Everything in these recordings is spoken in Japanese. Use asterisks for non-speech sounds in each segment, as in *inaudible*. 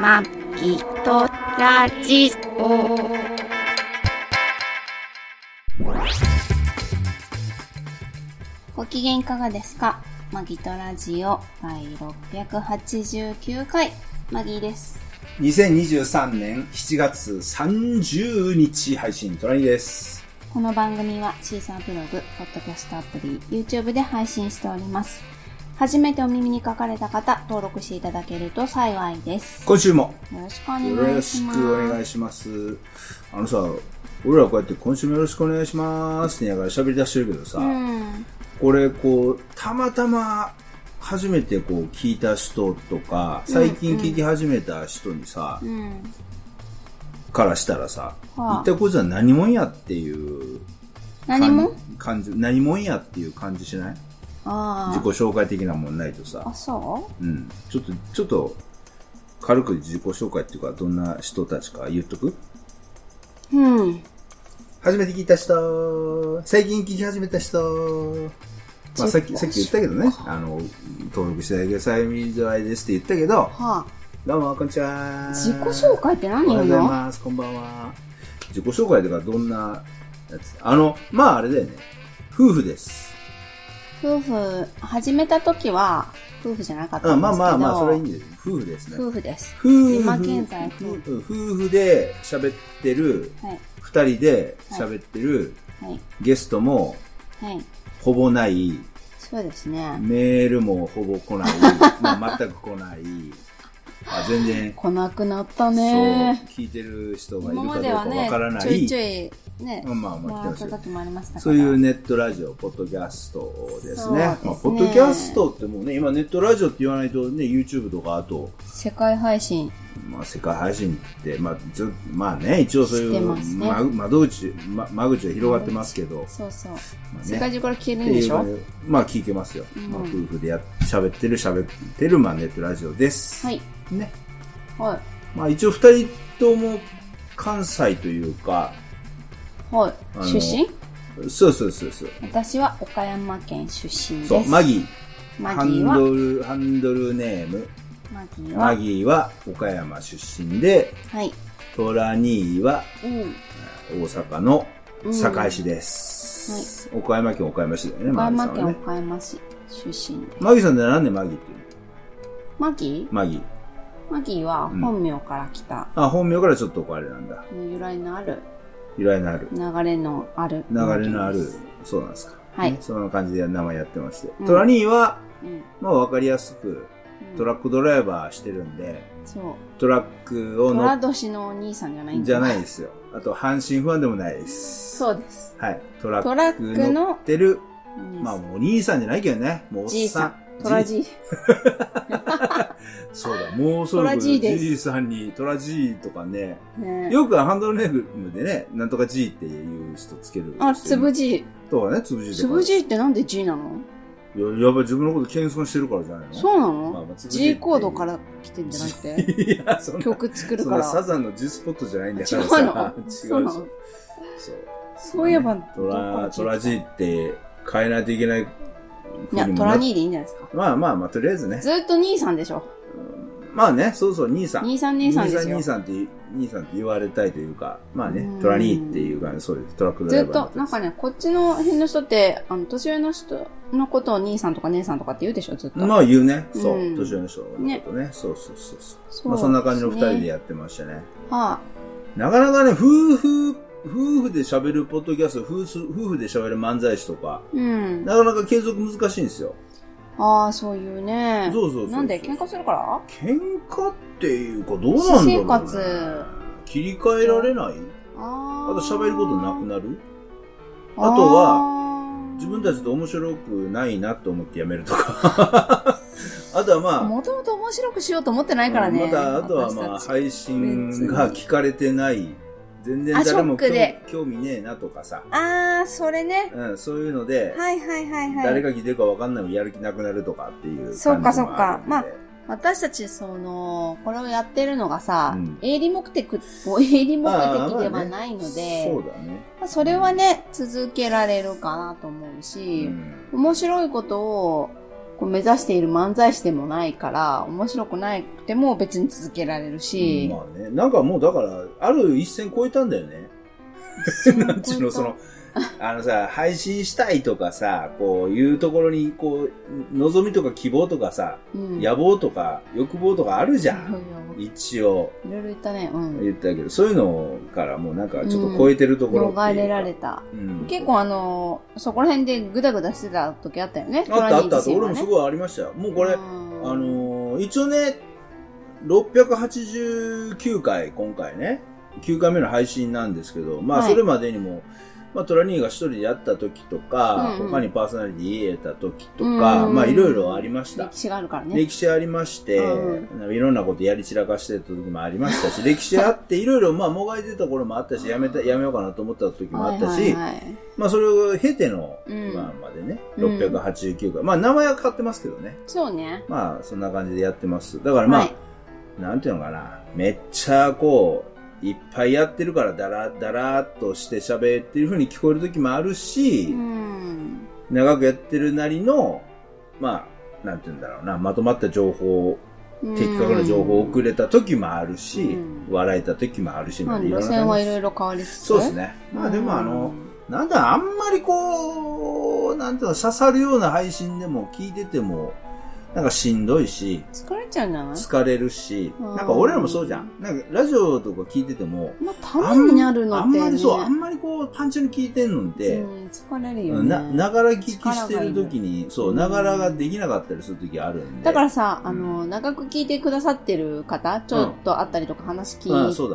まきとラジオ。ご機嫌いかがですか？マギとラジオ第689回、マギーです。2023年7月30日配信、トラニーです。この番組はシーサーブログ、ポッドキャストアプリ、YouTube で配信しております。初めてお耳に書かれた方、登録していただけると幸いです。今週もよろしくお願いします。くお願いします。あのさ、俺らこうやって今週もよろしくお願いしますって言いながら喋り出してるけどさ、うん。これこう、たまたま初めてこう聞いた人とか、最近聞き始めた人にさ、うん。からしたらさ、はあ一体こいつは何者やっていう何も感じ、何者やっていう感じしない？あ自己紹介的なもんないとさあ。あ、、そう？ん。ちょっと、ちょっと、軽く自己紹介っていうか、どんな人たちか言っとく？ううん。初めて聞いた人、最近聞き始めた人、まあさっき、さっき言ったけどね、あの、登録していただけさゆみずあいですって言ったけど、はあ。どうも、こんにちは。自己紹介って何おはようござい言うのます、こんばんは。自己紹介とかどんなやつ？あの、まああれだよね、夫婦です。夫婦、始めた時は、夫婦じゃなかったあんですけど。まあまあまあ、それはいいんです。夫婦ですね。夫婦です。夫婦今現在夫夫夫婦で喋ってる、はい。二人で喋ってる、はい。ゲストもはい。ほぼない、そうですね。メールもほぼ来ない、*laughs* まあ全く来ない、あ全然、来なくなったそう、ね。聞いてる人がいる今かどうかわからな、ちょいいちょい、ね、まあまあもらった来てます。そういうネットラジオ、ポッドキャストですね。ねまあ、ポッドキャストってもうね、今ネットラジオって言わないとね、YouTube とかあと、世界配信。まあ世界配信って、まあ、ずまあね、一応そういう、窓口、ま、間口は広がってますけど、そうそう。まあね世界中から聞けるんでしょ？うまあ聞けますよ。うんまあ夫婦でや喋ってる喋ってる、まあネットラジオです。はい。ね。はい。まあ一応二人とも関西というか、はい。出身？そうそうそうそう。私は岡山県出身です。そう、マギー。マハギーは、ンドル、ハンドルネーム。マギーは、マギーは岡山出身で、はい。トラニーはうん。大阪のうん堺市です。岡山県岡山市だよね、岡マギー山県さんはね。岡山市出身。マギーさんってなんでマギーっていうの？マギ？マギー。ーマギーは本名から来た、あ、本名からちょっとあれなんだ。由来のある、由来のある。流れのある。流れのある。そうなんですか。はいねそんな感じで名前やってまして。うんトラニーは、うん。まあわかりやすく、うんトラックドライバーしてるんで、そう。トラックをト乗っラ年のお兄さんじゃないんだじゃないですよ。あと、阪神ファンでもないです。そうです。はい。トラトラックの乗ってる、まあ、お兄さんじゃないけどね。もうおっじいさん。。トラじいじい。*laughs* そうだ、もうそろトラじいさんにトラじいとかね。ねよくハンドルネームでね、なんとかじいっていう人つける。あ、つぶじじい。とかね、つぶじいとか。つぶじいってなんで G なの？いや、やっぱ自分のこと謙遜してるからじゃないの？そうなまあまのあ ?G コードから来てんじゃなくて？*laughs* いや、曲作るから。そサザンの G スポットじゃないんだから違うさ。の？違うしそうそう。そういえば、トラ、トラ G って変えないといけないいや、トラ兄でいいんじゃないですか。まあまあまあ、とりあえずね。ずっと兄さんでしょ。まあね、そうそう、兄さん。兄さん兄さんですよ兄さん、兄さんって、兄さんって言われたいというか、まあねうん、トラニーっていう感じ、そうです。トラックドラずっと、イバーの方なんかね、こっちの辺の人って、あの、年上の人のことを兄さんとか姉さんとかって言うでしょ、ずっと。まあ言うね。そううん。年上の人のことね。そうそうそうそう。そうまあそんな感じの二人でねやってましたね。はなかなかね、夫婦、夫婦で喋るポッドキャスト、夫婦夫婦で喋る漫才師とか、あ、うん。なかなか継続難しいんですよ。ああ、そういうね。そうそうそうなんで？喧嘩するから？喧嘩っていうか、どうなんだろう、ね。私生活切り替えられない？ああと喋ることなくなる？ああとはは自分たちと面白くないなと思ってやめるとか。*laughs* あとはまあ、もともと面白くしようと思ってないからね。また、あとはまあ、配信が聞かれてない。全然あ誰も興興味ねえなとかさ。ああ、それね。うん、そういうので、はいはいはいはい。誰が聞いてるか分かんないのにやる気なくなるとかっていうそっかそっかるんで私たち、その、これをやってるのがさ、うん営利目的、営利目的でまあねはないので、そうだね。まあそれはね、続けられるかなと思うし、面白いことを、目指している漫才師でもないから、面白くなくても別に続けられるし。まあね、なんかもうだから、ある一線超えたんだよね。*laughs* なんちゅうの、その、あのさ、配信したいとかさ、こういうところに、こう、望みとか希望とかさ、うん、野望とか欲望とかあるじゃん。い一応、ろいろ言ったね。うん。言ったけど、そういうのからもうなんかちょっと超えてるところうか逃れられた。うん結構あの、そこら辺でグダグダしてた時あったよね。あったあったね俺もすごいありましたよ。もうこれ、うんあのー一応ね、689回、今回ね、9回目の配信なんですけど、まあ、はいそれまでにも、まあ、トラニーが一人でやった時とか、うんうん他にパーソナリティ入れた時とか、うんまあ、いろいろありました歴。史があるからね。歴史ありまして、ういろんなことやり散らかしてた時もありましたし、*laughs* 歴史あって、いろいろ、まあ、もがいてた頃もあったし、やめた、やめようかなと思った時もあったし、はいはいはいまあ、それを経ての、うん今までね、うん689回。まあ、名前は変わってますけどね。そうね。まあ、そんな感じでやってます。だからまあ、はいなんていうのかな、めっちゃこう、いっぱいやってるから、だらだらっとして喋ってる風に聞こえる時もあるし、うん。長くやってるなりの、まあ、なんていうんだろうな、まとまった情報、的確な情報を送れた時もあるし、うん笑えた時もあるし、まあ、路線はいろいろ変わりつつ。そうですね。まあでもあの、なんだ、あんまりこう、なんていうの、刺さるような配信でも聞いてても、なんかしんどいし、疲れちゃうない疲れるし、うんなんか俺らもそうじゃん。なんかラジオとか聞いてても、まあ、ためになるのあって、ね。んまりそう、あんまりこう、パンチに聞いてんのって、うん、疲れるよね。な、ながら聞きしてる時に、そうう、んながらができなかったりする時あるんで。だからさ、あの、長く聞いてくださってる方、ちょっと会ったりとか話聞あいそう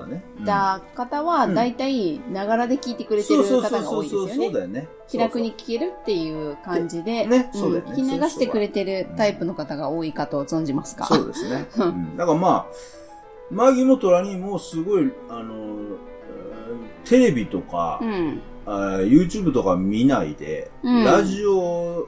だ方は、うんだいたい、ながらで聞いてくれてるそうそう方が多そうそうそう、いですよね。そうだよね。気楽に聞けるっていう感じで、ねうんそうだよね。聞き流してくれてるタイプの方が多いかと存じますかそうですね。*laughs* だからまあ、マギもトラにもすごい、あの、えーテレビとか、YouTube とか見ないで、うん。ラジオ、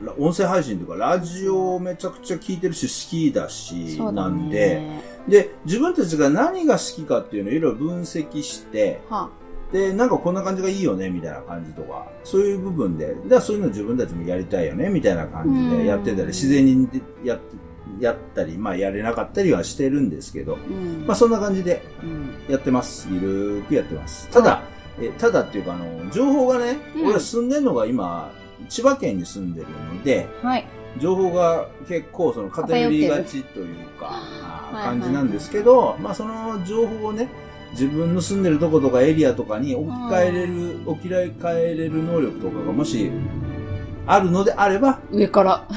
ら音声配信とかラジオをめちゃくちゃ聞いてるし好きだし、なんで、ね。で、自分たちが何が好きかっていうのをいろいろ分析して、はで、なんかこんな感じがいいよね、みたいな感じとか、そういう部分で、だからそういうの自分たちもやりたいよね、みたいな感じでやってたり、うん自然にやって、やったり、まあやれなかったりはしてるんですけど、うん。まあそんな感じでうん。やってます。ゆるーくやってます。ただ、えただっていうか、あの、情報がね、うん俺は住んでるのが今、千葉県に住んでるので、はい。情報が結構その偏りがちというか、感じなんですけど、まあその情報をね、自分の住んでるとことかエリアとかに置き換えれる、置き換えれる能力とかがもしあるのであれば、上から。*laughs*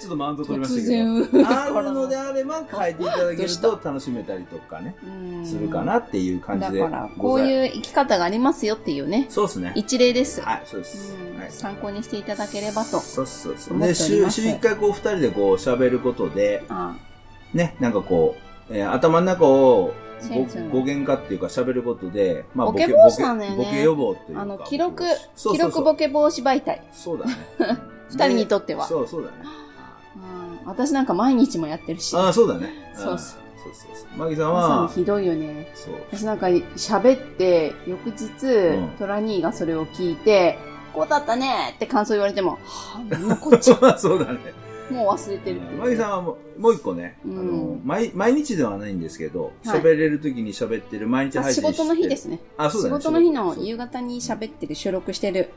ちょっとマウント取りま突したけ然ど。あるのであれば変えていただけると楽しめたりとかね、うんするかなっていう感じでだから、こうう。いう生き方がありますよっていうね、そうですね。一例です。はい、そうです。参考にしていただければと。そうそうそう。で、週、週一回こう二人でこう喋ることで、あね、なんかこう、えー頭の中を語源化っていうか喋ることで、まあボケ防止なんだよねボケ予防というか。あの、記録、記そうそうそう録ボケ防止媒体。そうだね。*laughs* 二人にとってはでそうそうだね。うん私なんか毎日もやってるし。ああ、そうだね。そうそうんそうそうそう。マギさんは、ひどいよね。そう。私なんか喋って、翌日、んトラニーがそれを聞いて、こうだったねって感想言われても、はぁ、もうこっち、*laughs* そうだね。もう忘れてるっていうマギさんはもうもう一個ね、うんあの毎、毎日ではないんですけど、はい喋れる時に喋ってる、毎日あ配信してる。仕事の日ですね。あ、そうだね。仕事の日の夕方に喋ってる、収録してる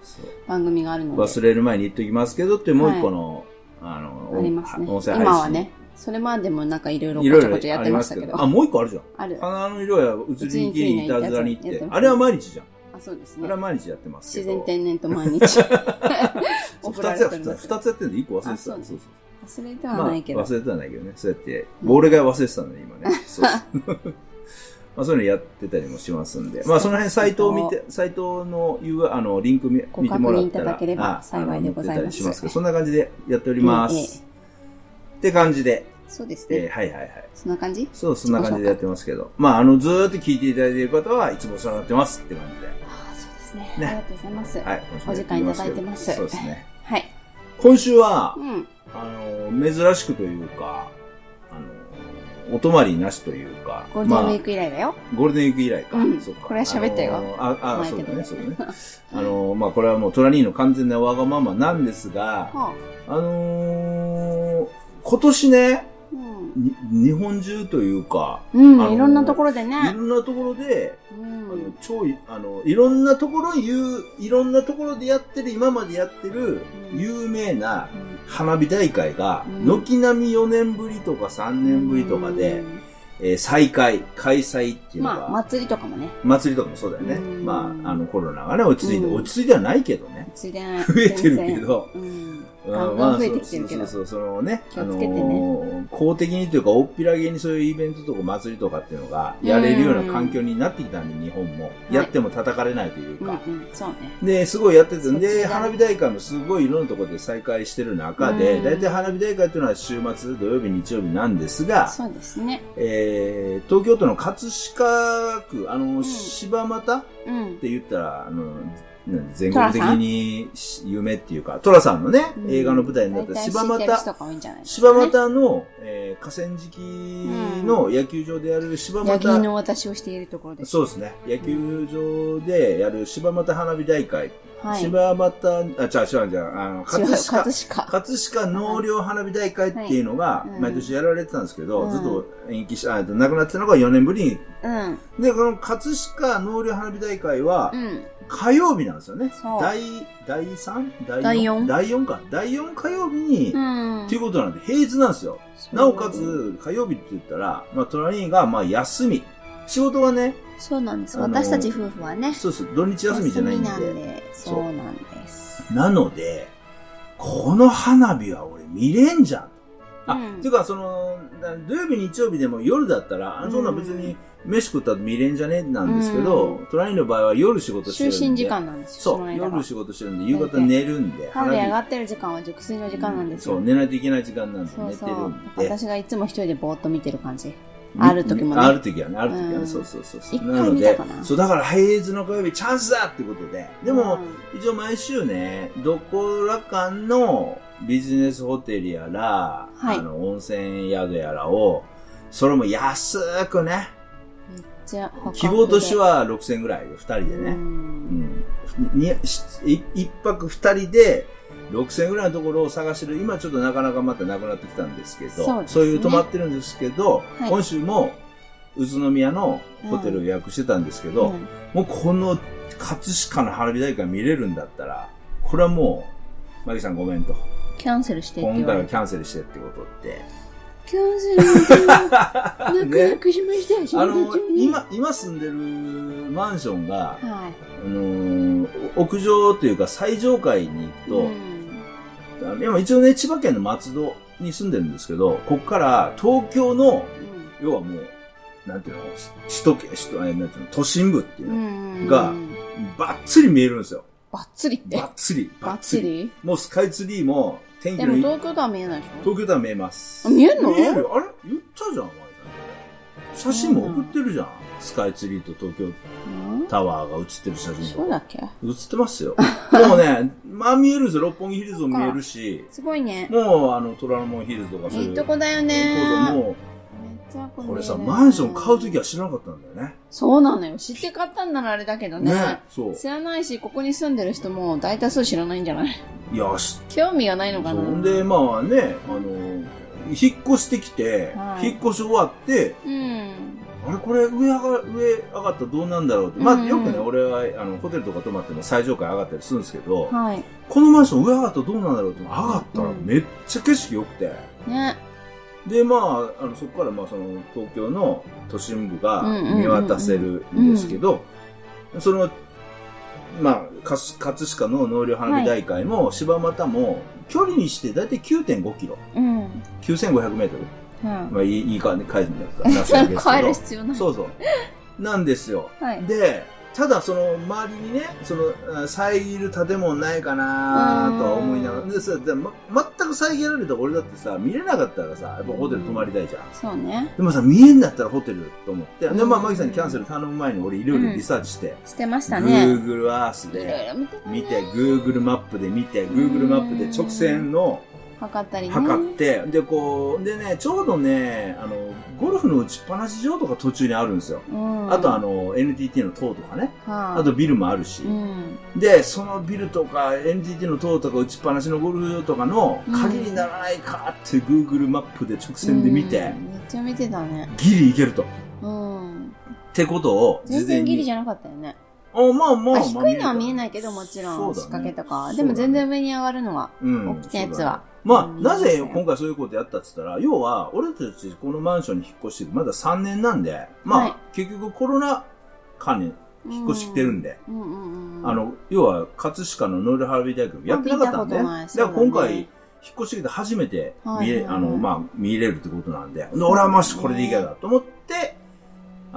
番組があるので。忘れる前に言っときますけどって、もう一個の、あの、ありますね。音声配信。今はね。それまでもなんかいろいろいろいろこちょこちょやってましたけど。あ、もう一個あるじゃん。ある。鼻の色や映りにきりにいたずらにってあれは毎日じゃん。あ、そうですあねれは毎日やってます。自然天然と毎日。*laughs* *laughs* つやってるんです二つやってるんで一個忘れてた。あそうそう忘れてはないけど。忘れてはないけどね。そうやって、俺が忘れてたんだね、今ね。*laughs* そうまあ、そういうのやってたりもしますんで。まあ、その辺、サイトを見て、サイトのあの、リンク見ご見てもらったら。確認いただければあ幸いでございますますそんな感じでやっておりまええす。って感じで、そうですえーね。はいはいはい。そんな感じ？そう、そんな感じでやってますけど。まあ、あの、ずーっと聞いていただいている方はいつもお世話になってますって感じで。ああ、そうですね。ねありがとうございます。はい。お時間いただいてますそうですね。はい。今週はう、ん。あの、珍しくというか、あの、お泊まりなしというか。ゴールデンウィーまク以来だよ。あゴールデンウィーク以来か。うんそうかこれは喋ったよあのあ、あ、そうだね、そうだね。*laughs* あの、まあ、これはもうトラニーの完全なわがままなんですが、はあのー今年ね、日本中というか、うん、あのーいろんなところでいね。ろんなところで、うあのん。超い、あの、いろんなところ言う、いろんなところでやってる、今までやってるうん。有名なうん。花火大会が、うん。軒並み4年ぶりとか3年ぶりとかで、えー再開、開催っていうのが、まあ、祭りとかもね。祭りとかもそうだよね。うん。まあ、あのコロナがね、落ち着いて、うん。落ち着いてはないけどね。増えてるけどガンガン増えてきてるけどそうそうそう、そのね、気をつけてねあのー公的にというか、大っぴらげにそういうイベントとか祭りとかっていうのが、やれるような環境になってきたんで、日本も。いやっても叩かれないというか。うんうん、そうね。で、すごいやってて、で、だ花火大会もすごいいろんなところで再開してる中で、うん大体花火大会っていうのは週末、土曜日、日曜日なんですが、そうですね。えー、東京都の葛飾区、あの、ん柴又っうん。て言ったら、あの、全国的に有名っていうか、トラさんのね、映画の舞台になった柴又、柴ね。又の、えー河川敷の野球場でやる柴ヤギ又、の私をしているところです。そうですね、野球場でやる柴又花火大会。はい。柴又、あ、違う違う違う、あの、違う葛飾、葛飾。葛飾納涼花火大会っていうのが毎年やられてたんですけど、うんずっと延期し、あ、なくなってたのが4年ぶりに。うん。で、この葛飾納涼花火大会はうん。火曜日なんですよね。第、第 3? 第第四？第4か。第4火曜日に、うん。っていうことなんで、平日なんですよ。なおかつ、火曜日って言ったら、まあ、隣が、まあ、休み。仕事がね、そうなんです。あの私たち夫婦はね。そうそう、土日休みじゃないんで。休みなんで。そうなんです。なので、この花火は俺見れんじゃん。あ、うんていうか、その、な土曜日、日曜日でも夜だったら、あそんな別に飯食ったら見れんじゃね？なんですけど、う隣の場合は夜仕事してるんで。就寝時間なんですよ。そう、の間が夜仕事してるんで、夕方寝るんで、花火上がってる時間は熟睡の時間なんですそう、よ。寝ないといけない時間なんで、そうそう寝てるんで。私がいつも一人でぼーっと見てる感じ。ある時もねある時はね、ある時はね、うんそうそうそうそう。なのでそう、だから平日の火曜日チャンスだってことで。でも、うん一応毎週ね、どこらかのビジネスホテルやら、はいあの、温泉宿やらを、それも安くね、めっちゃ希望としては6000円ぐらいで、二人でうね。うんん。にしい一泊二人で、6000円ぐらいのところを探してる。今ちょっとなかなかまたなくなってきたんですけど、そうねいう泊まってるんですけど、はい今週も宇都宮のホテルを予約してたんですけど、うんもうこの葛飾の花火大会見れるんだったら、これはもう、マギさんごめんと。キャンセルしてって今。回はキャンセルしてってことって。キャンセルして泣 *laughs* く泣くしました。あの仕事中、に今、今住んでるマンションが、はあのー屋上というか最上階に行い。うくんと、あの今一応ね、千葉県の松戸に住んでるんですけど、ここから東京の、要はもう、なんていうの、首都圏、首都、えなんていうの、都心部っていううの、ん。がうんばっつり見えるんですよ。バッツリって？ば。っつり。バッツリもうスカイツリーも、天気でものいい東京とは見えないでしょ？東京では見えます。あ見えんの？見えるよあれ？言ったじゃん、お前。写真も送ってるじゃん。スカイツリーと東京うんタワーが写ってる写真とか。そうだっけ？写ってますよ。もうね、*laughs* まあ見えるんですよ。六本木ヒルズも見えるし、すごいね。もうあの、虎ノ門ヒルズとかそういう。いいとこだよねもう、ここれさ、マンション買うときは知らなかったんだよね。そうなのよ。知って買ったんならあれだけどね。ね。そう。知らないし、ここに住んでる人も大多数知らないんじゃない？いや、し興味がないのかな？そんで、まあね、あの、引っ越してきて、はい引っ越し終わって、うん。あれこれ上上が、上上がったらどうなんだろうって。まあよくね、俺はあのホテルとか泊まっても最上階上がったりするんですけど、はい。このマンション上上がったらどうなんだろうって上がったらうんめっちゃ景色良くて。ね。で、まあ、あのそこからまあその東京の都心部が見渡せるんですけど、その、まあ、葛飾の納涼花火大会も柴又も距離にしてだいたい9.5キロ。うん。うん。9500メートル。まあ、いい、いいか、帰るんだったら、*laughs* 帰る必要ない。そうそう。なんですよ。はい。で、ただその周りにね、その、あ遮る建物ないかなとは思いながら、うんでさ、でま、全く遮られた俺だってさ、見れなかったらさ、やっぱホテル泊まりたいじゃん。そうね。でもさ、見えんだったらホテルと思って、で、まあ、うんマギさんにキャンセル頼む前に俺いろいろリサーチして、してましたね。Google Earth でろ見て見て、Google マップで見て、Google マップで直線の測ったりね。測って、で、こう、でね、ちょうどね、あの、ゴルフの打ちっぱなし場とか途中にあるんですよ。うん。あとあの、NTT の塔とかね。はい、あとビルもあるし。うん。で、そのビルとか NTT の塔とか打ちっぱなしのゴルフ場とかのうん鍵にならないかって Google マップで直線で見て、うんめっちゃ見てたね。ギリいけると。っうん。てことを事前全然ギリに。じゃなかったよね。あ、まあまあ、あ、低いのは見えい。ないけど、もちろん仕掛けとか。でも全然上に上がるのは、うん。大きなやつは。まあ、うんなぜ今回そういうことやったって言ったら、要は、俺たちこのマンションに引っ越してまだ3年なんで、まあ、はい。結局コロナ間に引っ越してきてるんで。あの、要は、葛飾のノールハービー大学やってなかったんで、だから今回、ね引っ越してきて初めて見れ、はいはいはいあの、まあ、見れるってことなんで、で俺はもしこれでいけるだと思って、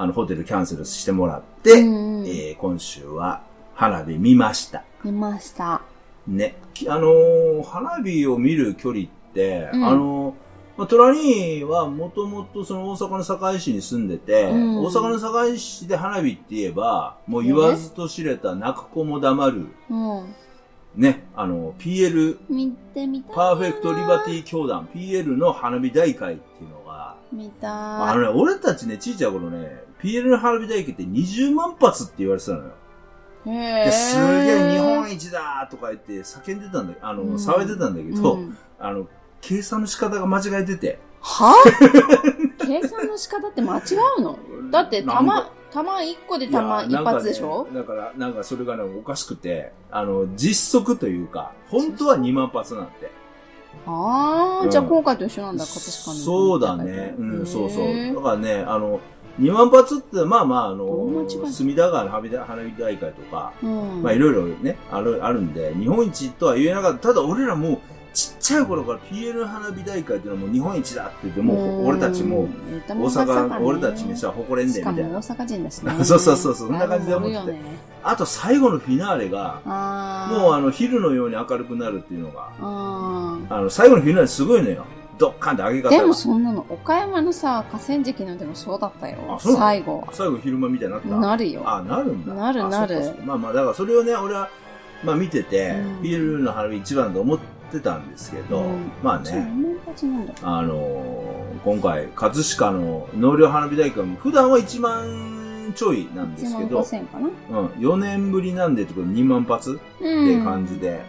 あの、ホテルキャンセルしてもらって、うんうんえー今週は花火見ました。見ました。ね。きあのー花火を見る距離って、うんあのーまあ、トラニーはもともとその大阪の堺市に住んでて、うん大阪の堺市で花火って言えば、もう言わずと知れた泣く子も黙る、うん。ね、あの、PL、見てみた。パーフェクトリバティ教団、PL の花火大会っていうのが、見たあのね、俺たちね、ちいちゃい頃ね、PL の花火大会って20万発って言われてたのよ。で、すげえ日本一一だとか言って叫んでたんだあの、うん騒いでたんだけど、うんあの、計算の仕方が間違えてて。は？*laughs* 計算の仕方って間違うの？だって、弾、弾1個で弾一発でしょ？ねだから、なんかそれがね、おかしくて、あの、実測というか、本当は2万発なんて。ああ、うんじゃあ今回と一緒なんだ、今年かそうだね。うん、そうそう。だからね、あの、2万発って、まあまあ、あの隅田川の花火大会とか、うん。まあいろいろね、ある、あるんで、日本一とは言えなかった。ただ俺らもう、ちっちゃい頃から PL 花火大会っていうのはもう日本一だって言って、もう俺たちもう、大阪、俺たちにさ、誇れんで、みたいな。も大阪人だしね。*laughs* そうそうそうそんな感じで思っててあと最後のフィナーレが、もうあの、昼のように明るくなるっていうのが、ああの、最後のフィナーレすごいのよ。ドッカンって上げ方でもそんなの、岡山のさ、河川敷のでもそうだったよあ。そうなの？最後は。最後昼間みたいになった？なるよ。あ、なるんだ。なるあなるまあまあ、だからそれをね、俺は、まあ見てて、うん PL の花火一番だと思ってたんですけど、うんまあね。あのー今回、葛飾の納涼花火大会も、普段は1万ちょいなんです1万けど、5000かな。うん、4年ぶりなんでとで2万発って感じで、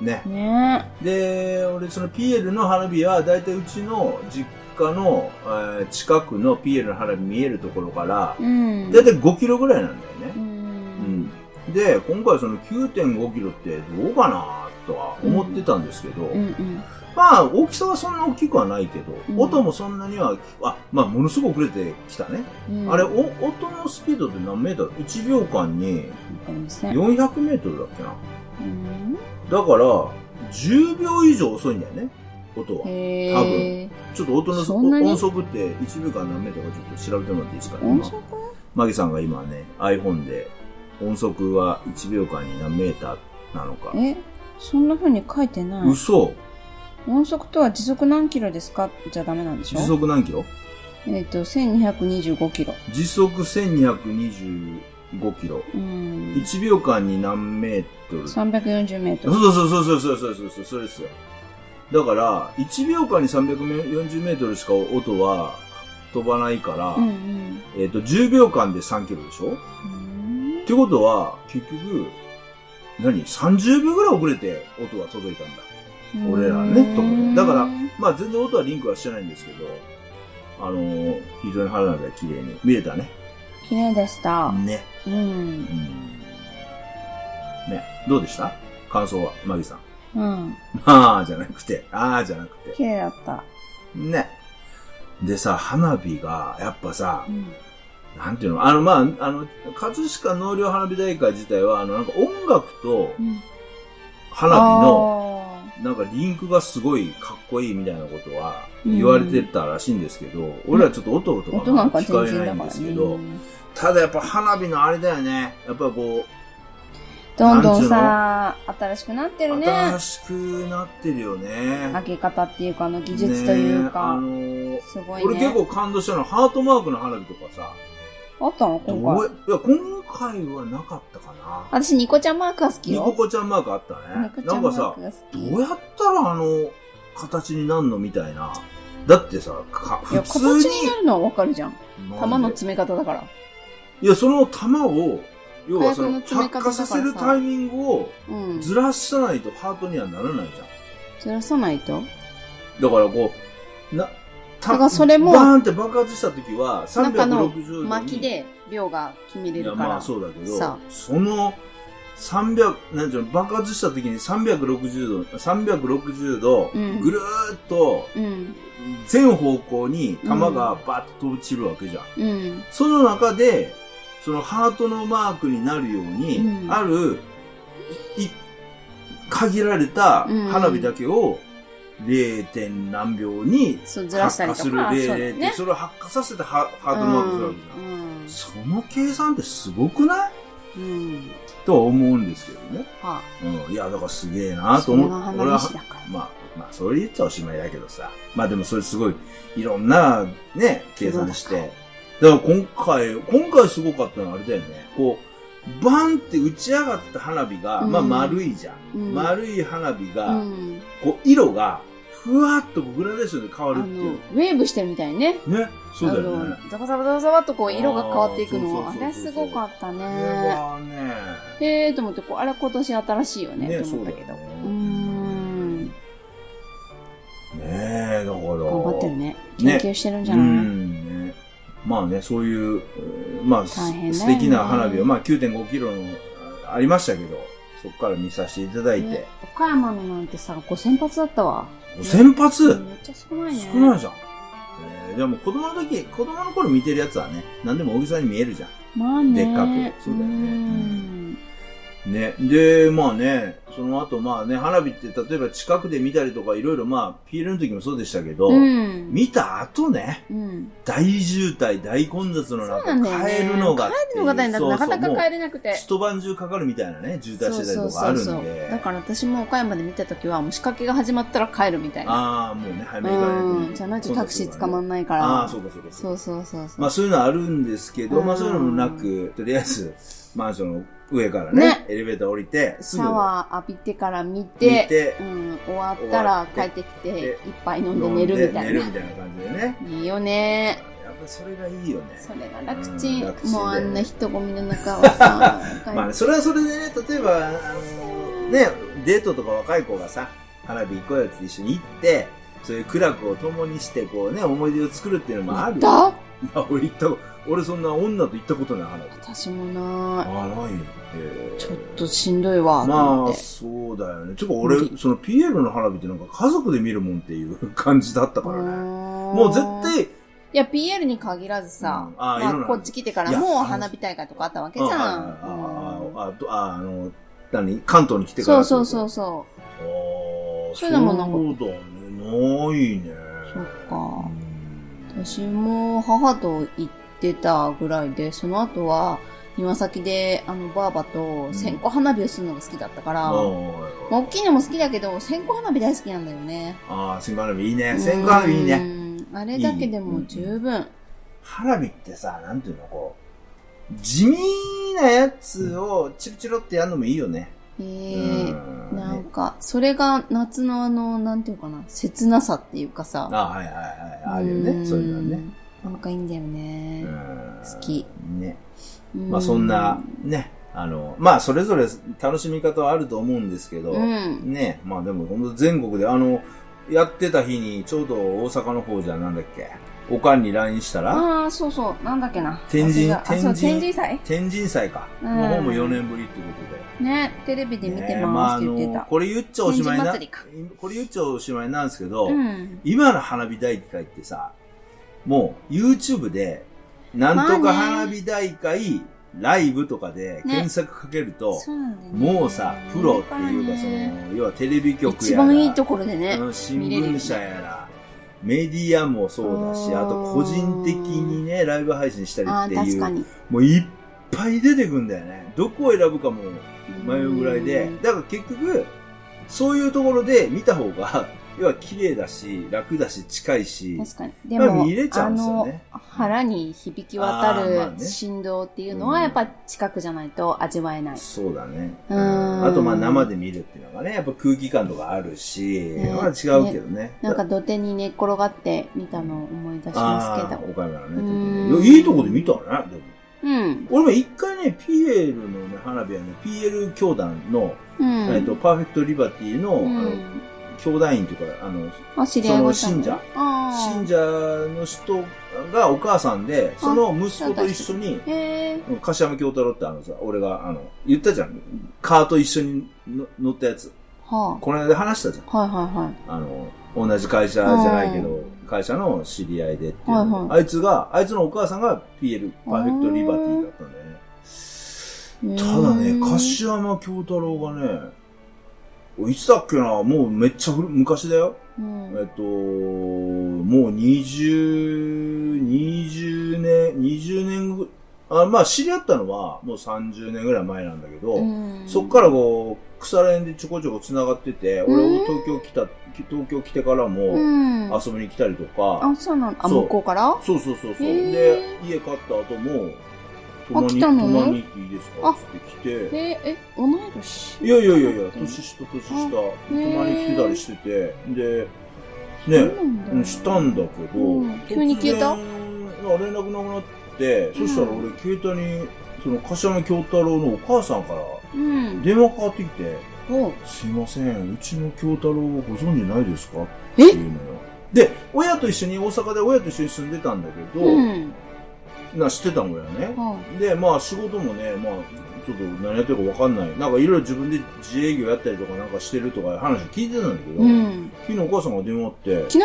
ね。ねで、俺その PL の花火は、だいたいうちの実家の、えー近くの PL の花火見えるところから、うん。だいたい5キロぐらいなんだよねう。。うんん。で、今回その9.5キロってどうかなとは思ってたんですけど、うんうん。まあ、大きさはそんな大きくはないけど、うん音もそんなには、あ、まあ、ものすごく遅れてきたね。うんあれ、お、音のスピードって何メートル ?1 秒間にわかりません。400メートルだっけな。うん。だから、10秒以上遅いんだよね、音は。へえ。ちょっと音の音速って1秒間何メートルかちょっと調べてもらっていいですか？今。音速？マギさんが今ね、iPhone で音速は1秒間に何メーターなのか。え？そんな風に書いてない。嘘。音速とは時速何キロですか？じゃダメなんでしょ？時速何キロ？えっ、と、1225キロ。時速1225 5キロ。1秒間に何メートル ?340 メートル。そうそうそうそうそうそうそう、そですよ。だから、1秒間に340メートルしか音は飛ばないから、うんうん、えっ、ー、と、10秒間で3キロでしょ、う、ってことは、結局、何 ?30 秒ぐらい遅れて音が届いたんだ。ん俺らね、と思だから、まあ全然音はリンクはしてないんですけど、あのー、非常に春菜が綺麗に見れたね。綺麗でした。ね。うんう。ん。ね。どうでした？感想は、マギさん。うん。あーじゃなくて、あーじゃなくて。綺麗だった。ね。でさ、花火が、やっぱさう、ん。なんていうの？あの、まあ、あの、葛飾納涼花火大会自体は、あの、なんか音楽とうん花火の、あなんかリンクがすごいかっこいいみたいなことは言われてたらしいんですけど、俺らちょっと音とかー音なんか聞全然だからかえないんですけね。ど、ただやっぱ花火のあれだよね。やっぱこどんどんさ、新しくなってう、るね。新しくなってるよね。開け方っていうか、あの技術というねあか、のーすごい俺結ね。構感動したのはハートマークの花火とかさ、あったの？今や回。いや、今回はなかったかな。私、ニコちゃんマークが好きニコよ。コちゃんマークあったねニコ。ちゃんマーなんかさク、が好き。どうやったらあの、形になんのみたいな。だってさ、かいや、普形通に。になるのはわかるじゃん。なんで？玉の詰め方だから。いや、その玉を、要はその、火薬の詰め方だからさ発火させるタイミングをうん。ずらさないとハートにはならないじゃん。ずらさないと？だからこう、な、ただからそれもバーンって爆発した時は、中の360度に。薪で量が決めれるから。まあそうだけどさ、その、300、なんていうの、爆発した時に360度、360度、うんぐるーっと、うん。全方向に弾がバーッと飛び散るわけじゃん。うん。その中で、そのハートのマークになるように、うんある、限られたうん花火だけを 0. 点何秒に発火するりとか。そうだ0よね。それを発火させてハハートのマークするわけじゃん。うん。その計算ってすごくない？うん。うん。とは思うんですけどね。はうん。いや、だからすげえなあ。と思って。俺は。まあ、まあ、それ言っちゃおしまいだけどさ。まあでもそれすごい、いろんな、ね、計算して。だから今回、今回すごかったのはあれだよね。こう、バンって打ち上がった花火が、うんまあ丸いじゃん。うん丸い花火が、うん。こう、色が、ふわっとグラデーションで変わるっていう。ウェーブしてるみたいね。ね。そうだよね。ザバザバザバザバっとこう色が変わっていくの。あれすごかったね。はね、へえーと思って、こう、あれ今年新しいよね。ね、とそうだよ思ったけど。うーね。ん。ねえ、だから。頑張ってるね。ね研究してるんじうゃない？ん、ね。まあね、そういう、えーまあ、ね素敵な花火を、まあ9.5キロのあありましたけど、そこから見させていただいてね。岡山のなんてさ、5000発だったわ。5000発めっちゃ少ないね。少ないじゃん。えー、でも子供の時、子供の頃見てるやつはね、何でも大げさに見えるじゃん。まあね。でっかくそうだよねんね。で、まあね、その後まあね、花火って例えば近くで見たりとかいろいろまあ、PL の時もそうでしたけど、うん。見た後ね、うん。大渋滞、大混雑のそう中。帰るのが。帰るのが大変だとなかなそうそうか帰れなくて。一晩中かかるみたいなね、渋滞してたりとかあるんで。だから私も岡山で見た時は、もう仕掛けが始まったら帰るみたいな。ああ、もうね、早めに行かないとうん。じゃないとタクシー捕まんないから。ああ、そうかそうかそうそうそうそう。まあそういうのあるんですけど、うんまあそういうのもなく、とりあえず、マンションの上からね、ねエレベーター降りて、すぐシャワー浴びてから見見て、て、うん、終わったら帰ってきてで、一杯飲んで寝るみたいな。寝るみたいな感じでね。いいよね。やっぱそれがいいよね。それが楽ちん。うんもうあんな人混みの中をさ、*laughs* まあね、それはそれでね、例えば、あのね、デートとか若い子がさ、花火行こうよって一緒に行って、そういう苦楽を共にして、こうね、思い出を作るっていうのもあるよ。だいや、俺行った、俺そんな女と行ったことない花火。私もなああ、ないよ。へーちょっとしんどいわ、とまあ。そうだよね。ちょっと俺その PL の花火ってなんか家族で見るもんっていう感じだったからね。ももう絶対、いや、PL に限らずさ、うんまあ、こっち来てからもう花火大会とかあったわけじゃん。ああああの、何？関東に来てからそうそうそうそああそういうのもなんかそうだね。ないね。そっか。私も母と行ってたぐらいで、その後は、庭先で、あの、ばあばと線香花火をするのが好きだったから、まあ、あ大きいのも好きだけど、線香花火大好きなんだよね。ああ、線香花火いいね。線香花火いいね。ね。あれだけでも十分。花火ってさ、なんていうの、こう、地味なやつをチロチロってやるのもいいよね。へえうんなんか、それが夏のあの、なんていうかな、切なさっていうかさ。ああ、はいはいはい。あるよね。そういうのね。なんかいいんだよね。好好き。ね。うんまあそんな、ね。あの、まあそれぞれ楽しみ方はあると思うんですけど、うん。ね。まあでも本当全国で、あの、やってた日にちょうど大阪の方じゃなんだっけ、おかんに LINE したら、ああ、そうそう。なんだっけな。天神？天神？天神祭？天神祭か。うんの方も4年ぶりってことで。ね、テレビで見てねますって言ってた。これ言っちゃおしまいなこれ言っちゃおしまいなんですけど、うん。今の花火大会ってさ、もう YouTube で、なんとか花火大会、ライブとかで検索かけると。もうさ、プロっていうか、その、要はテレビ局一やら、番いいところでね。うん新聞社やら、メディアもそうだし、うんあと個人的にね、ライブ配信したりっていう。もういっぱい出てくんだよね。どこを選ぶかも迷うぐらいでうん、だから結局、そういうところで見た方が、要は綺麗だし、楽だし、近いし、確かに。でまあも、見れちゃうんですよねあの、腹に響き渡る振動っていうのは、やっぱ近くじゃないと味わえない。そうだね。うんあと、まあ生で見るっていうのがね、やっぱ空気感とかあるし、ねまあ違うけどね。なんか土手に寝っ転がって見たのを思い出しあますけあ、ど。岡山。いやいいとこで見たね、でも。うん。俺も一回ね、ピエールのね、花火はね、PL 教団の、うん。えっと、パーフェクトリバティの、うんあの、兄弟員というか、あの、あ、知り合いがいたその信者？あ信者の人がお母さんで、その息子と一緒に。柏山京太郎ってあのさ、俺が、あの、言ったじゃん。カーと一緒にの乗ったやつ。はこの間話したじゃん。あ。はいはいはい。あの、同じ会社じゃないけど、会社の知り合いでっていうの、はいはいあいつが、あいつのお母さんが PL、パーフェクトリバティだったんだよね。ただね、柏山京太郎がね、いつだっけな、もうめっちゃ古昔だよ。うん。えっと、もう20、20年、20年ぐ、あまあ知り合ったのはもう30年ぐらい前なんだけど、うん。そっからこう、腐ら縁でちょこちょこ繋がってて、俺うん。東京来た、東京来てからうもん。遊びに来たりとか、あ、そうなんあ、向こうから？そうそうそうそう。で、家買った後も、泊まに、来たの？泊まに行っていいですか？あって来て、え、え、同い年？いやいやいやいや、うん年下年下、あ泊まに来てたりしてて、で、ね、したんだけど、うん。急に消えた？連絡なくなって、そしたら俺、携帯に、その、柏山京太郎のお母さんからうん。電話かかってきて、おすいません、うちの京太郎をご存知ないですか？ってえいうのよ。で、親と一緒に、大阪で親と一緒に住んでたんだけど、うん。な、知ってたもんやね。はで、まあ仕事もね、まあ、ちょっと何やってるかわかんない。なんかいろいろ自分で自営業やったりとかなんかしてるとか話聞いてたんだけど、うん。昨日お母さんが電話あって、昨日？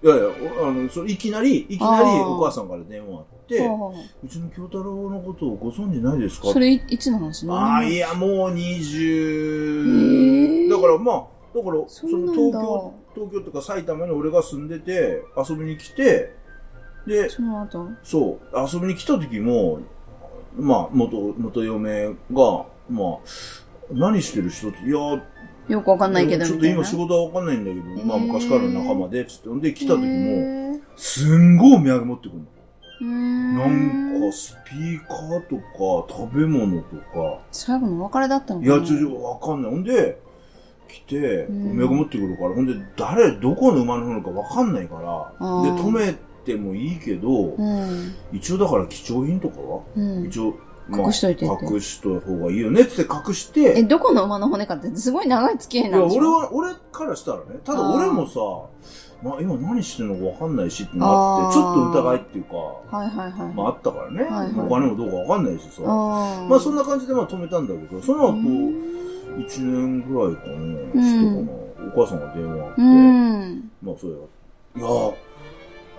いやいや、おあの、それいきなり、いきなりお母さんから電話あって、うちの京太郎のことをご存知ないですか？あそれいいつの話？ああ、いや。や、もうへ20、ーだからまあ、だから、その東京、東京とか埼玉に俺が住んでて、遊びに来て、で、その後？そう、遊びに来た時も、まあ、元、元嫁が、まあ、何してる人って、いや、よくわかんないけど、ちょっと。今仕事はわかんないんだけど、へー。まあ昔からの仲間で、つって、んで来た時も、すんごいお土産持ってくるの。うーん。なんか、スピーカーとか、食べ物とか、最後のお別れだったのかな？いや、ちょ、わかんない。ほんで、来て、おうん。土産持ってくるから、ほんで、誰、どこの馬のなのかわかんないから、で、止めてもいいけど、うん。一応だから貴重品とかは、うん。一応、隠しといて隠しといた方がいいよねって隠して、え、どこの馬の骨かってすごい長い付き合いいや、なんでしょ？俺は、俺からしたらね、ただ俺もさ、まあ今何してんのかわかんないしってなって、ちょっと疑いっていうか、はいはいはい。まああったからね、はいはい。お金もどうかわかんないしさ、あまあそんな感じでまあ止めたんだけど、その後、うん。1年ぐらいかな、んしてかな、お母さんが電話あって、うん。まあそれが、いや、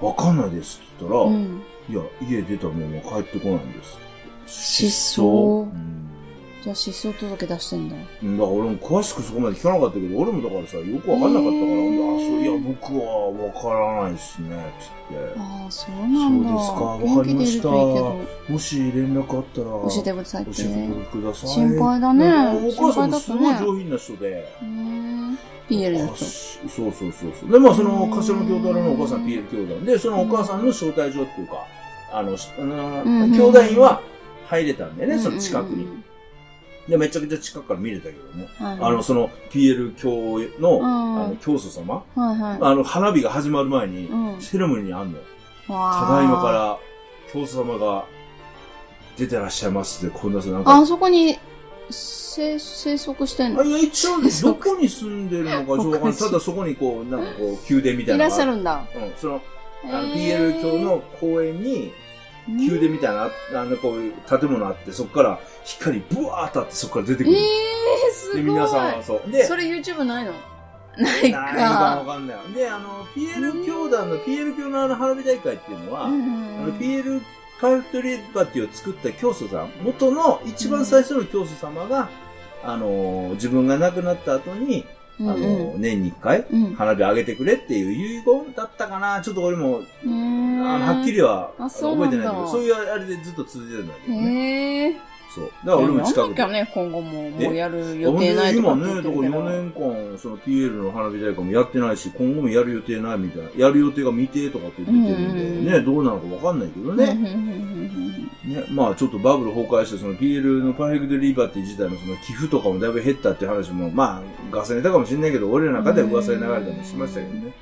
わかんないですって言ったら、うん。いや、家出たまま帰ってこないんです。失踪うんじゃあ失踪届出してんだ。うんだから俺も詳しくそこまで聞かなかったけど、俺もだからさ、よくわかんなかったから、へーあ、そういや、僕はわからないっすね、つって。ああ、そうなんだ。そうですかわかりましたもし連絡あったら、教えてくださいって。教えてください。心配だねうんお母さんもすごい上品な人で。うーん。PL の人。そうそうそうそう。で、まあその、うん柏の京太郎のお母さん PL 教団で、そのお母さんの招待状っていうか、あの、しあのうん兄弟員は入れたんだよね、その近くに。うんで、めちゃくちゃ近くから見れたけどね。はいあの、その PL 教の、んあの、教祖様、はいはい。あの、花火が始まる前に、うん。セレモニーにあんのよ。わただいまから、教祖様が出てらっしゃいますって、こんなさ、なんか、あ、そこに、生、生息してんの？あいや、一応、*laughs* どこに住んでるのかちょっとわかんない。おかしいただそこにこう、なんかこう、宮殿みたいいらっなのがしゃるんだ。うん、その、あの、へー PL 教の公園に、宮殿みたいな、あの、こういう建物あって、そこから光ブワーッとあって、そこから出てくる。ええー、すごで、い。皆さんはそう。で、それ YouTube ないの？ないないかわか。かんない。で、あの、PL 教団の、PL 教のあの花火大会っていうのは、うあの、ん PL パーフェクトリバティを作った教祖さん、元の一番最初の教祖様が、あの、自分が亡くなった後に、あの、年に一回、うん。花火上げてくれっていう遺言だったかなちょっと俺も、うん。あのはっきりは覚えてないけど、そういうあれでずっと続いてるんだけどね。そう。だから俺も近くでやんなきゃ。ね、今後も、もうやる予定ないとか今ね、だから。4年間、その PL の花火大会もやってないし、今後もやる予定ないみたいな、やる予定が未定とかって言ってるんで、ね、どうなのかわかんないけどね。ね、まあちょっとバブル崩壊して、その PL のパーフェクトリーバーって自体のその寄付とかもだいぶ減ったって話も、まあ、ガセネタかもしれないけど、俺の中では噂に流れたりしましたけどね。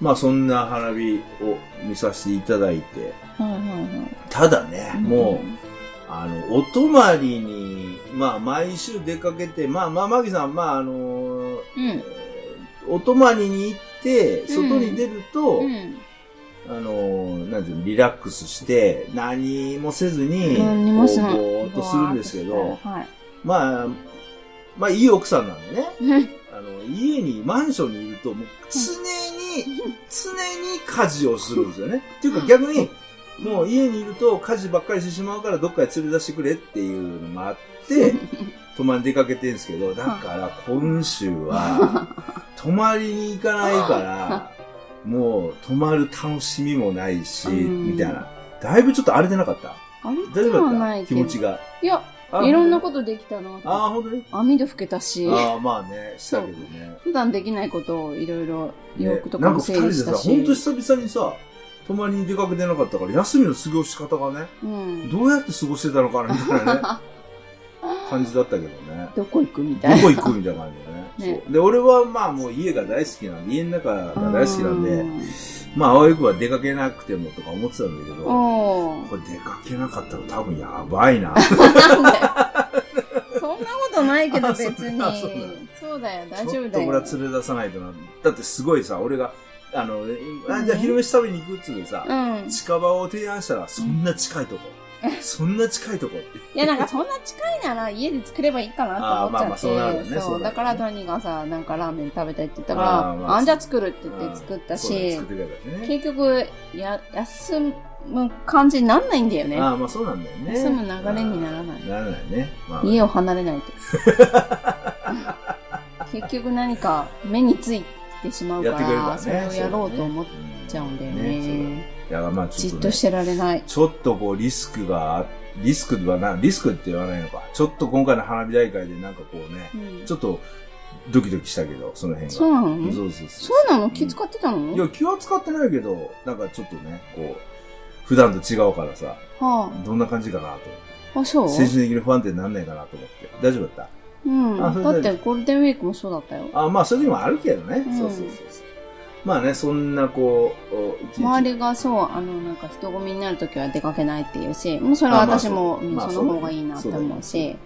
まあそんな花火を見させていただいて、はいはいはいただね、もう、あの、お泊まりに、まあ毎週出かけて、まあまあ、マギさん、まああのうん。お泊まりに行って、外に出ると、うん。あの、なんていうの、リラックスして、何もせずに、ぼーっとするんですけど、はい。まあ、まあ、いい奥さんなんでね、うんあの、家に、マンションにいると、もう常に、常に家事をするんですよね。っていうか逆に、もう家にいると家事ばっかりしてしまうからどっかに連れ出してくれっていうのもあって、*laughs* 泊まりに出かけてるんですけど、だから今週は、*laughs* 泊まりに行かないから、*laughs* もう泊まる楽しみもないし、うんみたいな。だいぶちょっと荒れてなかった？あれで大丈夫だったはない。気持ちが。いや、あいろんなことできたなと。ああ、ほんとに網戸拭けたし、ああ、まあね、したけどね。普段できないことをいろいろ洋ね服となんかかも整二人でさ、理したし。ほんと久々にさ、泊まりに出かけてなかったから、休みの過ごし方がね、うん。どうやって過ごしてたのかな、みたいなね、*laughs* 感じだったけどね。どこ行くみどたいな。こ行くみたいな感じでね。ねで、俺はまあもう家が大好きなんで、家の中が大好きなんで、うんまあ、あわよくは出かけなくてもとか思ってたんだけど、これ出かけなかったら多分やばいな。*laughs* そんなことないけど別にあそうだよ、大ち丈夫だよ。ょっと俺は連れ出さないとな。だってすごいさ、俺が、あの、あじゃあ昼飯食べに行くっつってさ、うん。近場を提案したら、そんな近いとこ。そんな近いとこって。いや、なんかそんな近いなら家で作ればいいかなと思っちゃって。まあまあそうねそうだからトニーがさ、なんかラーメン食べたいって言ったかあら、ーまあじゃ作るって言って作ったしね。結局、や、休む感じになんないんだよね。ああ、まあそうなんだよね。休む流れにならない。ならないね。まあ、家を離れないと。*laughs* 結局何か目についてしまうかやってくれるからら、ね。それをやろうと思っっちゃうんだよね。だいや、まあちょっと、ね、じっとしてられない。ちょっとこうリスクが、リスクはな、リスクって言わないのか。ちょっと今回の花火大会でなんかこうね、うんちょっとドキドキしたけど、その辺が。そうなの？そうそうそうなの？気遣ってたの？いや、気は使ってないけど、なんかちょっとね、こう、普段と違うからさ、はどんな感じかなと。あ。あ、そう？精神的に不安定になんないかなと思って。大丈夫だっうん。だってゴールデンウィークもそうだったよ。たあ、まあ、そういうのもあるけどね。うんそうそうそうそう。まあね、そんなこう、周りがそう、あの、なんか人混みになるときは出かけないっていうし、もうそれはあまあ私も、そうまあうんその方がいいなって思うそうだし、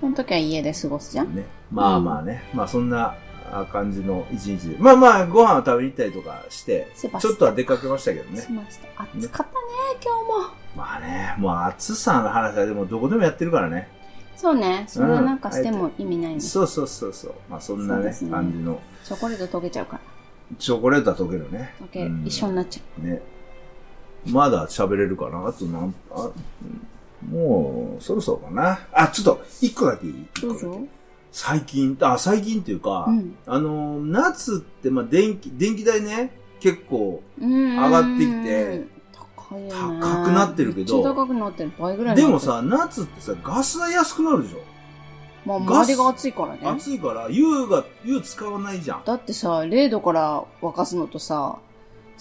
その時は家で過ごすじゃん。ね。まあまあね、まあそんなあ感じの一日で。まあまあ、ご飯を食べに行ったりとかして、しちょっとは出かけましたけどねし。ました。暑かったね、今日も。まあね、もう暑さの話はでもどこでもやってるからね。そうね。それはなんかしても意味ないね。そうそうそうそう。まあそんなね、ね感じの。チョコレート溶けちゃうから。チョコレートは溶けるね。溶け、うん一緒になっちゃね。まだ喋れるかな？あとなん、あ、もう、そろそろかな？あ、ちょっと、一個だけいい？どうぞ。最近、あ、最近っていうか、うん。あの、夏って、まあ、電気、電気代ね、結構、上上がってきて、高いよね。高くなってるけど高くなってる。倍ぐらいでもさ、夏ってさ、ガス代安くなるでしょ？まあ、ガス周りが暑いからね。暑いから、湯が、湯使わないじゃん。だってさ、0度から沸かすのとさ、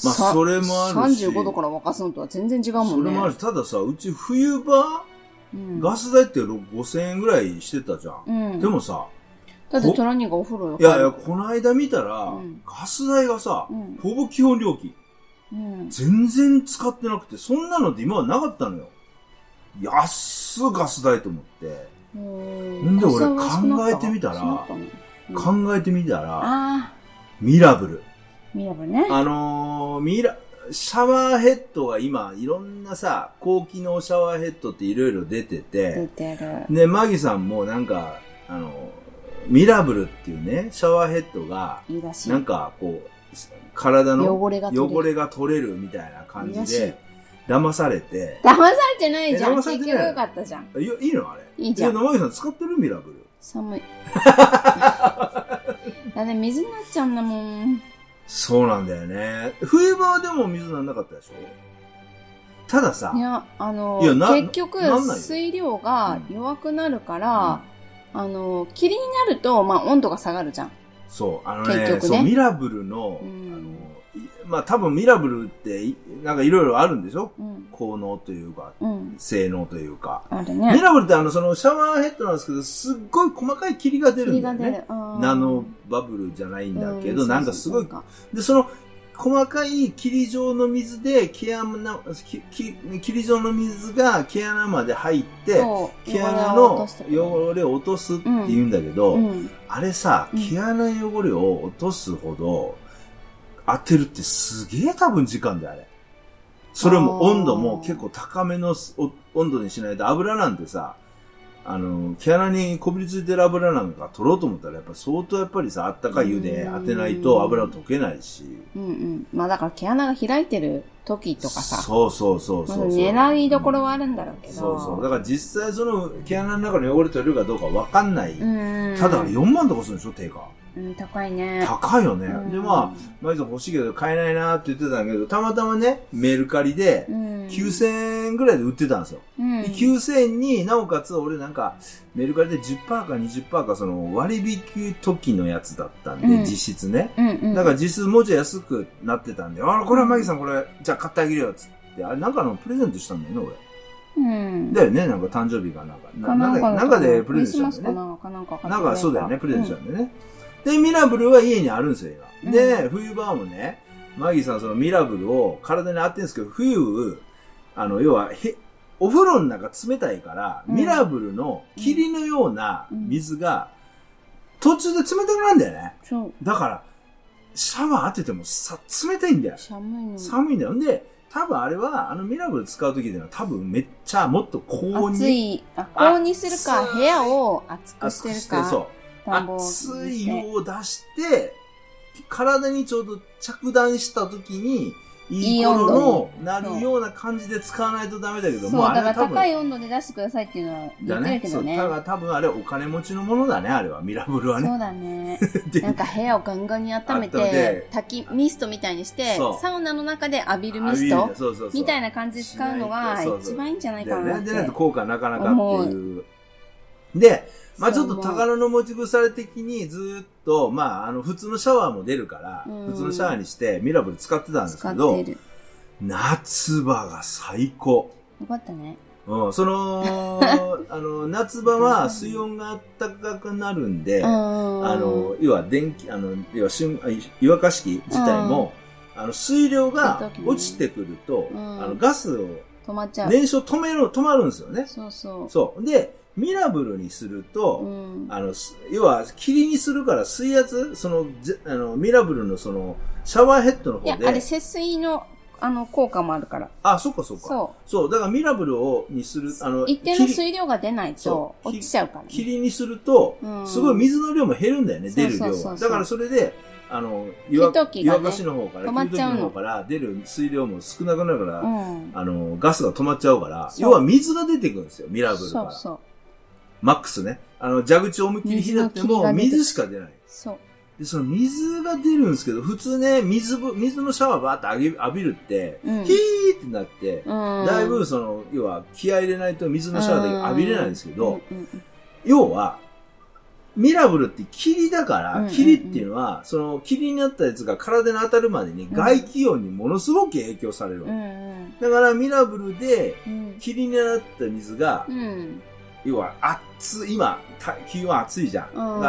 まあさそれもあるし35度から沸かすのとは全然違うもんね。それもあるし、たださ、うち冬場、うん、ガス代って5000円ぐらいしてたじゃん。うん。でもさ、だってトラニーがお風呂よ。いやいや、この間見たら、うんガス代がさ、うんほぼ基本料金。うん。全然使ってなくて、そんなのって今はなかったのよ。安っガス代と思って。ほんで俺考えてみたら考えてみたら、あミラブル。あ、ミラブルね。あのー、ミラ、シャワーヘッドが今、いろんなさ、高機能シャワーヘッドっていろいろ出て出て、てる。で、マギさんもなんか、あの、ミラブルっていうね、シャワーヘッドが。なんかこう、体の汚れが取れる汚れが取れるみたいな感じで、騙されて、騙されてないじゃん。え騙されてない？結局よかったじゃん。いやいいのあれ。いいじゃんえ生木さん使ってるミラブル？寒い。*laughs* だって水になっちゃうんだもん。そうなんだよね。冬場はでも水なんなかったでしょ？たださい、や、あのいやな結局水量が弱くなるから、あの霧になると、まあ、温度が下がるじゃん。そう、あのね、ねそう、ミラブルの、うんあの、いまあ多分ミラブルってい、なんかいろいろあるんでしょ？うん。効能というか、うん。性能というか。あるミね。ラブルってあの、そのシャワーヘッドなんですけど、すっごい細かい霧が出るんだよね。ナノバブルじゃないんだけど、うなんかすごいで、その、細かい霧状の水で、毛穴、霧状の水が毛穴まで入って、毛穴の汚れを落とすって言うんだけど、うん。あれさ、うん毛穴汚れを落とすほど当てるってすげえ多分時間だよ、あれ。それも温度も結構高めの温度にしないと油なんてさ、あの、毛穴にこびりついてる油なんか取ろうと思ったらやっぱ相当やっぱりさ、あったかい湯で当てないと油溶けないし。うんうん。まあだから毛穴が開いてる時とかさ、そうそうそうそうそう。まだ狙いどころはあるんだろうけど。そうそう。だから実際その毛穴の中の汚れ取れるかどうかわかんない。うん。ただ4万とかするんでしょ、定価。うん、高いね。高いよね。うんで、まあ、マイさん欲しいけど買えないなって言ってたんだけど、たまたまね、メルカリでう、ん、9000円ぐらいで売ってたんですよ。うんで、9000円になおかつ俺なんか、メルカリで10%か20%かその割引時のやつだったんで、うん実質ね。うんうん。だから実質もうちょい安くなってたんで、あら、これはマギさんこれ、じゃあ買ってあげるよ、つって。あれ、なんかのプレゼントしたんだよね、うん。俺。だよね、なんか誕生日かなんか。なかなんかなんかでプレゼントしたんだよね。なんかなんかそうだよね、プレゼントしたんだよね。で、ミラブルは家にあるんですよ、今。で、冬場もね、マギーさんそのミラブルを体に当てるんですけど、冬、あの、要は、へ、お風呂の中冷たいから、うんミラブルの霧のような水が、途中で冷たくなるんだよね。そう。だから、シャワー当ててもさ、冷たいんだよ。寒いの。寒いんだよ。んで、多分あれは、あのミラブル使う時では多分めっちゃもっと高温暑に。い、あ、高温にするか、暑い部屋を暑く熱くして、るか。そう。熱いを出して、体にちょうど着弾した時に、いい頃のなるような感じで使わないとダメだけど、そう、もうあだかられは多分、高い温度で出してくださいっていうのは言だねってる。けそう、どね。だから多分あれお金持ちのものだね、あれは。ミラブルはね。そうだね。で *laughs* なんか部屋をガンガンに温め温めてて、滝、ミストみたいにしてそう、サウナの中で浴びるミストみたいな感じで使うのが一番いいんじゃない。かなってでないと効果なかなかっていう。で、まあちょっと宝の持ち腐れ的にずーっと、まああの普通のシャワーも出るから、うん普通のシャワーにしてミラブル使ってたんですけど。夏場が最高。よかったね。うん、その、*laughs* あの、夏場は水温が暖かくなるんで、ああの、要は電気、あの、要は瞬、あ湯沸かし器自体も、あの、水量が落ちてくると、うんあの、ガスを、止まっちゃう。燃焼止める、止まるんですよね。そうそそう。で、ミラブルにするう。と、うん。あの、す要は、霧にするから水圧、その、ぜあの、ミラブルのその、シャワーヘッドのいや、方で、あれ節水の、あの、効果もあるから。あ、そっかそっか。そそう。だからミラブルを、にする、あの、う。一定の霧水量が出ないと落ちちゃうからね。霧にするとう、んすごい水の量も減るんだよね、出る量は。だからそれで、あの、湯沸かしの方から、止まっちゃうの給湯器の方から出る水量も少なくなるから、うん。あの、ガスが止まっちゃうから、要は水が出てくるんですよ、ミラブルから。そうそう。マックスね。あの、蛇口を思いっきりひねっても、水しか出ない。そう。で、その水が出るんですけど、普通ね、水ぶ、水のシャワーバーって浴び浴びるって、うんヒーってなって、うん。だいぶその、要は気合い入れないと水のシャワーで浴びれないんですけど、うんうんうん要は、ミラブルって霧だから、霧っていうのは、その霧になったやつが体に当たるまでに外気温にものすごく影響されるだからミラブルでうん。霧になった水が、うん。要は熱い、今、た気温暑いじゃん。だうんか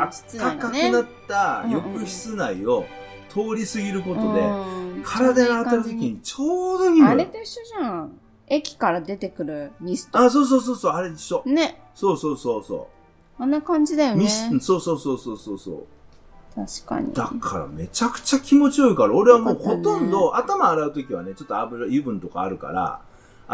ら、室暖内がねかくなったうんうん浴室内を通り過ぎることで、うん体に当たる時にちょうどいいのよあれと一緒じゃん。駅から出てくるミスト。あ、そうそうそうそう、あれでしょ。ね。そうそうそうそあんな感じだよう。ねミ。スそうそうそうそうそうそう。確かに。だからめちゃくちゃ気持ちよいから、俺はもうほとんど、頭洗うときはね、ちょっと油、油分とかあるから、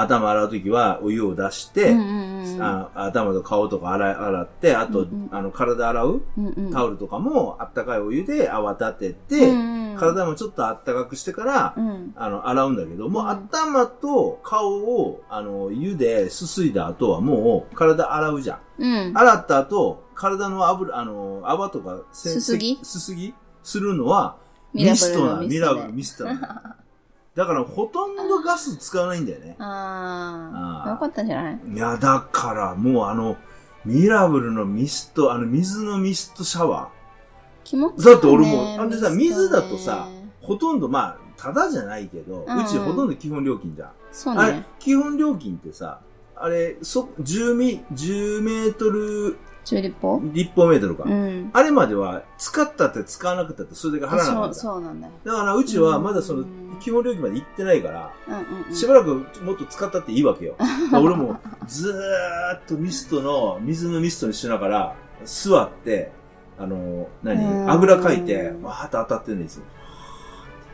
頭洗うときはお湯を出して、うんうんうんあ頭と顔とか洗い洗って、あと、うんうんあの、体洗ううんうんタオルとかもあったかいお湯で泡立てて、うんうん体もちょっとあったかくしてから、うん。あの、洗うんだけど、もううん頭と顔を、あの、湯ですすいだ後はもう体洗うじゃん。うん。洗った後、体の油、あの、泡とか、せすすぎ？すすぎ？するのは、ミストな、のミラブル、ミストなの。*laughs* だからほとんどガス使わないんだよね。あーああ。よかったんじゃない？いや、だからもうあの、ミラブルのミスト、あの水のミストシャワ気持ちいい、ね。だって俺もあんでさ水だとさー、ほとんどまあ、ただじゃないけど、ううんうんちほとんど基本料金じゃん。そうあれね。、基本料金ってさ、あれ、そ、10ミ、10メートル、チューリッポ立方メートルか。うん。あれまでは、使ったって使わなくたって、それだけ払わなかそう、った。そうなんだよ。だから、うちはまだそのうん、基本料金まで行ってないから、うんうんうん。しばらくもっと使ったっていいわけよ。*laughs* 俺もずーっとミストの、水のミストにしながら、座って、あの、何？うんあぐらかいて、わーっと当たってるんですよ。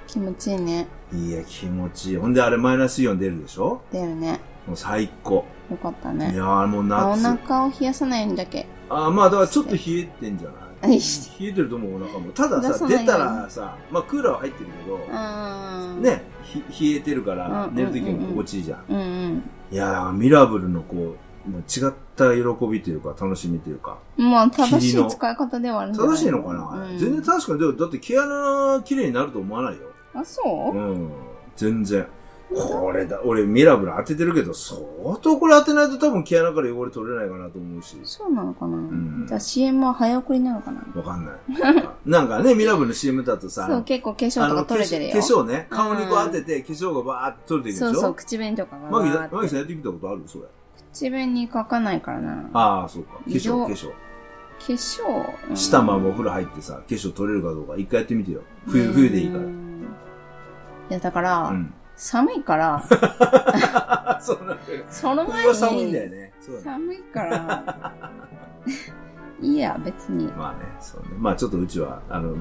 気持ちいいね。いや、気持ちいい。ほんであれマイナスイオン出るでしょ？出るね。もう最高。よかったいね。やーもうあお夏。腹を冷やさないようにだけ。あーまあだからちょっと冷えてんじゃない？はい冷えてると思う、お腹も。たださ、出さないように出たらさ、まあクーラーは入ってるけど、うん。。ね、ひ冷えてるからう、ん寝るときも心地いいじゃん。うんうん。いやーミラブルのこう、もう違った喜びというか、楽しみというか。まあ、正しい使い方ではあるんじゃない？正しいのかな、うん全然確かに、でもだって毛穴綺麗になると思わないよ。あ、そう？うん。全然。これだ、俺ミラブル当ててるけど、相当これ当てないと多分毛穴から汚れ取れないかなと思うし。そうなのかな、んじゃあ CM は早送りなのかな？わかんない。*laughs* なんかね、ミラブルの CM だとさ、そう、結構化粧とか取れてるよ。化粧ね、顔にこう当てて、化粧がバーって取れていくでしょ？そうそう、口紅とかがマギさん。マギさんやってみたことある？それ。口紅に書かないからな。化ああ、そうか。化粧、色化粧。粧？うん下まもお風呂入ってさ、化粧取れるかどうか一回やってみてよ。冬、冬でいいからう。んいや、だから、うん。寒いから、*laughs* そうなんだよ。その前冬は寒いんだよに、ね。寒いから、*laughs* いいや、別に。まあね、そうね。まあちょっとうちは、あの、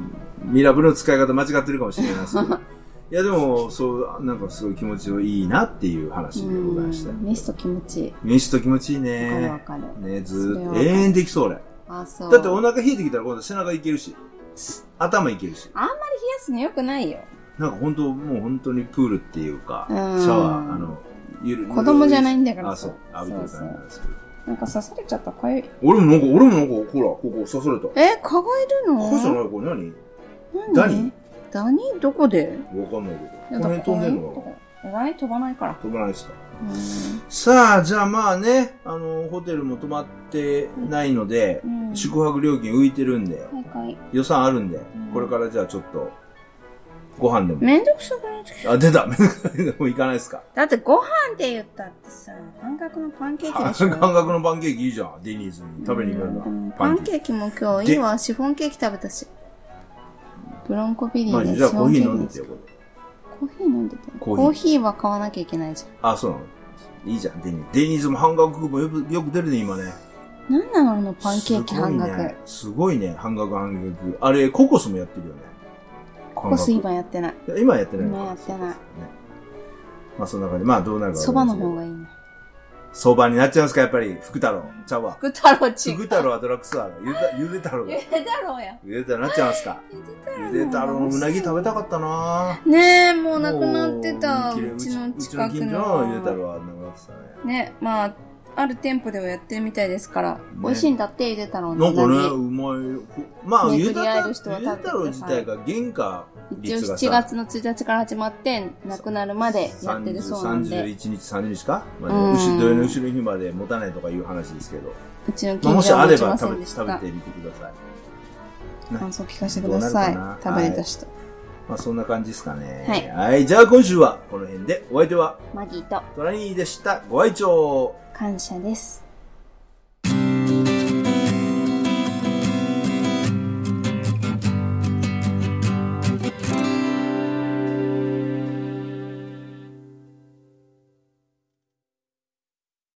ミラブルの使い方間違ってるかもしれないですけど。*laughs* いやでも、そう、なんかすごい気持ちよいいなっていう話でございましたミスト気持ちいい。ミスト気持ちいいわかるわね。かる。ね、ずーっと。永遠できそう俺。あ、そう。だってお腹冷えてきたら今度背中いけるし、頭いけるし。あんまり冷やすの良くないよ。なんか本当、もう本当にプールっていうか、シうん。ャワー、あの、ゆる子供じゃないんだから。あ、そう。浴びてる感じなんですけど。なんか刺されちゃった。かゆい。俺もなんか、俺もなんか、ほら、ここ刺された。え、蚊がいるの？これじゃない？これ何？何？ダニ？ダニ？どこで？わかんないけいど。この辺飛んでんの？かこ。こダニ飛ばないから。飛ばないですか？うん。さあ、じゃあまあね、あの、ホテルも泊まってないので、うん。宿泊料金浮いてるんで、はいはい。予算あるんで、ん。これからじゃあちょっと、ご飯でも。めんどくさくなってきあ、出ためんどくさいもう行かないですかた。だってご飯って言ったってさ、半額のパンケーキ半でしょ。額のパンケーキいいじゃん。デニーズに食べに行くんだうん。パパンンケーキ。も今日いいわ。シフォンケーキ食べたし。ブロンコビリまあ、ーでじゃあコーヒー飲んでてよ、これ。コーヒー飲んでて。コーヒーは買わなきゃいけないじあ、そうなのいいじゃん、デニーズ。デニーズも半額もよくよく出るね、今ね。ゃん。なんなのあのパンケーキ半額。すごいね。すごいね、半額半額。あれ、ココスもやってるよね。ココス今やってない。今やってない今やってないねまあそんな感じ。まあどうなるかそば。の方がいいね。そばになっちゃうんですか、やっぱり。福太郎。ちゃうわ。福太郎ち福太郎はドラッグストアだ。ゆでゆで太郎だ。ゆで太郎や。ゆで太郎なっちゃうんですか？ゆで太郎のうなぎ食べたかったなねえ、もうなくなってた。もううちのうち近くの近所のゆで太の。郎はなくなってたね。ね、まあ、ある店舗ではやってるみたいですから。美味しいんだって、ゆで太郎のなんかね、うまい。まあ、巡りゆで太郎自体が原価ぎ。一応率がさ7月の1日から始まって、なくなるまでやってるそうなんで、31日、30日か、まあうんね、後土曜の後ろの日まで持たないとかいう話ですけど。うちのまあ、近もし所は持ちませあれば食べ食べ。てみてください。感想聞かせてください食べれた人。まあ、そんな感じですかね。はいはい。じゃあ今週はこの辺で、お相手はマギーとトラニーでした。ご愛聴感謝です。